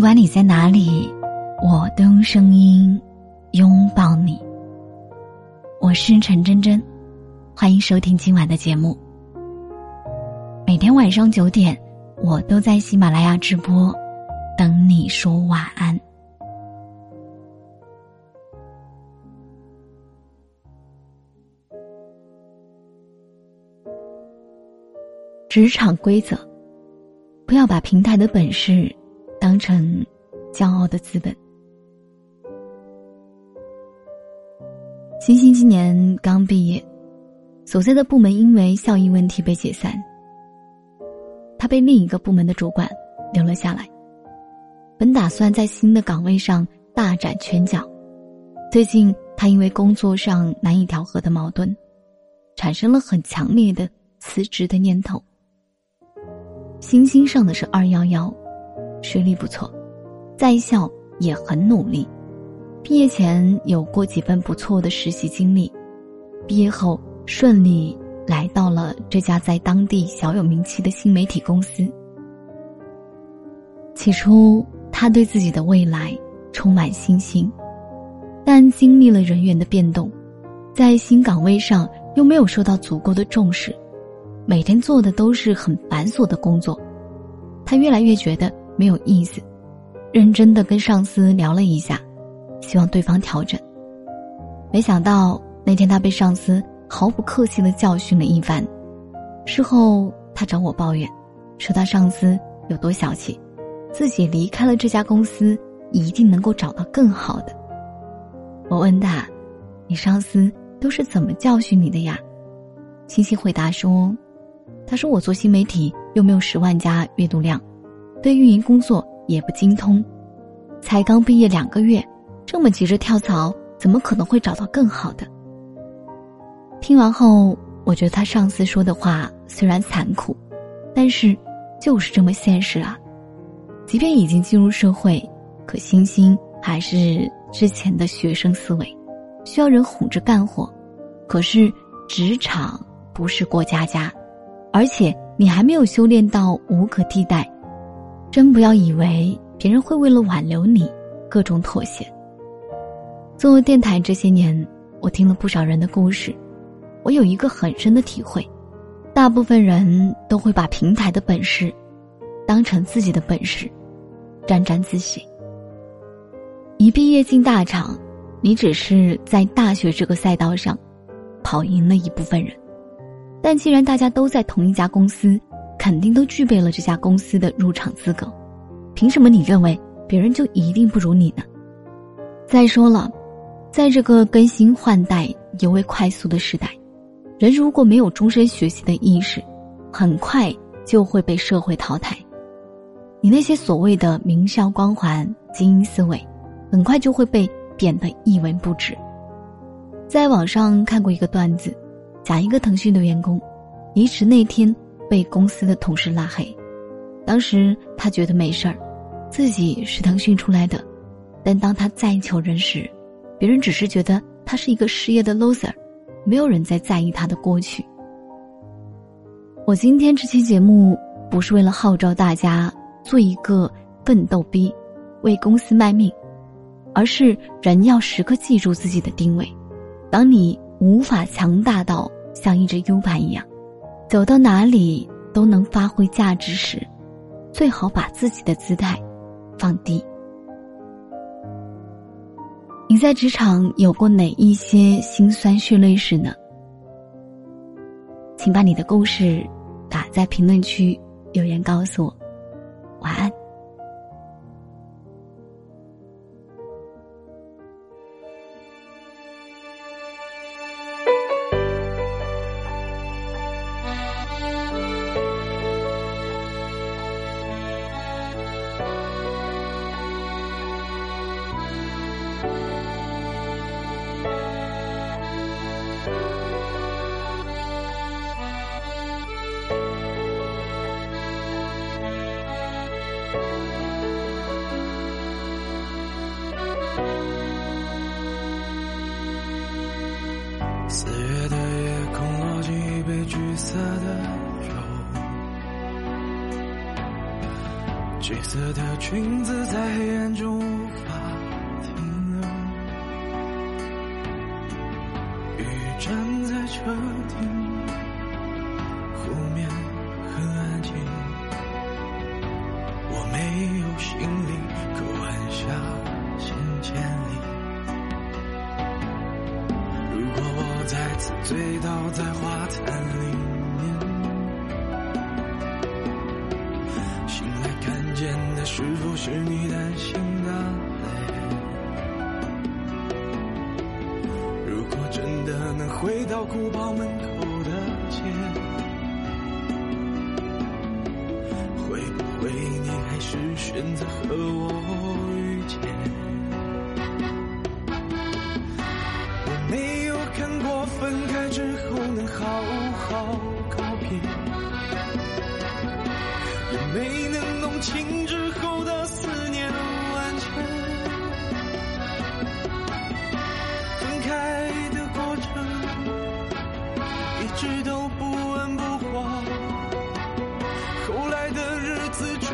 不管你在哪里，我都用声音拥抱你。我是陈真真，欢迎收听今晚的节目。每天晚上九点，我都在喜马拉雅直播，等你说晚安。职场规则，不要把平台的本事当成骄傲的资本。星星今年刚毕业，所在的部门因为效益问题被解散，他被另一个部门的主管留了下来。本打算在新的岗位上大展拳脚，最近他因为工作上难以调和的矛盾，产生了很强烈的辞职的念头。星星上的是二幺幺，学历不错，在校也很努力，毕业前有过几份不错的实习经历，毕业后顺利来到了这家在当地小有名气的新媒体公司。起初，他对自己的未来充满信心，但经历了人员的变动，在新岗位上又没有受到足够的重视。每天做的都是很繁琐的工作，他越来越觉得没有意思。认真的跟上司聊了一下，希望对方调整。没想到那天他被上司毫不客气的教训了一番。事后他找我抱怨，说他上司有多小气，自己离开了这家公司一定能够找到更好的。我问他：“你上司都是怎么教训你的呀？”星星回答说。他说：“我做新媒体又没有十万加阅读量，对运营工作也不精通，才刚毕业两个月，这么急着跳槽，怎么可能会找到更好的？”听完后，我觉得他上司说的话虽然残酷，但是就是这么现实啊！即便已经进入社会，可星星还是之前的学生思维，需要人哄着干活。可是职场不是过家家。而且你还没有修炼到无可替代，真不要以为别人会为了挽留你各种妥协。做电台这些年，我听了不少人的故事，我有一个很深的体会：大部分人都会把平台的本事当成自己的本事，沾沾自喜。一毕业进大厂，你只是在大学这个赛道上跑赢了一部分人。但既然大家都在同一家公司，肯定都具备了这家公司的入场资格，凭什么你认为别人就一定不如你呢？再说了，在这个更新换代尤为快速的时代，人如果没有终身学习的意识，很快就会被社会淘汰。你那些所谓的名校光环、精英思维，很快就会被贬得一文不值。在网上看过一个段子。讲一个腾讯的员工，离职那天被公司的同事拉黑，当时他觉得没事儿，自己是腾讯出来的，但当他再求人时，别人只是觉得他是一个失业的 loser，没有人再在意他的过去。我今天这期节目不是为了号召大家做一个奋斗逼，为公司卖命，而是人要时刻记住自己的定位，当你。无法强大到像一只 U 盘一样，走到哪里都能发挥价值时，最好把自己的姿态放低。你在职场有过哪一些辛酸血泪史呢？请把你的故事打在评论区留言告诉我。四月的夜空落进一杯橘色的酒，橘色的裙子在黑暗中无法停留，雨站在车顶，醉倒在花坛里面，醒来看见的是否是你担心的泪？如果真的能回到古堡门口的街，会不会你还是选择和我要告别，也没能弄清之后的思念万千。分开的过程一直都不温不火。后来的日子。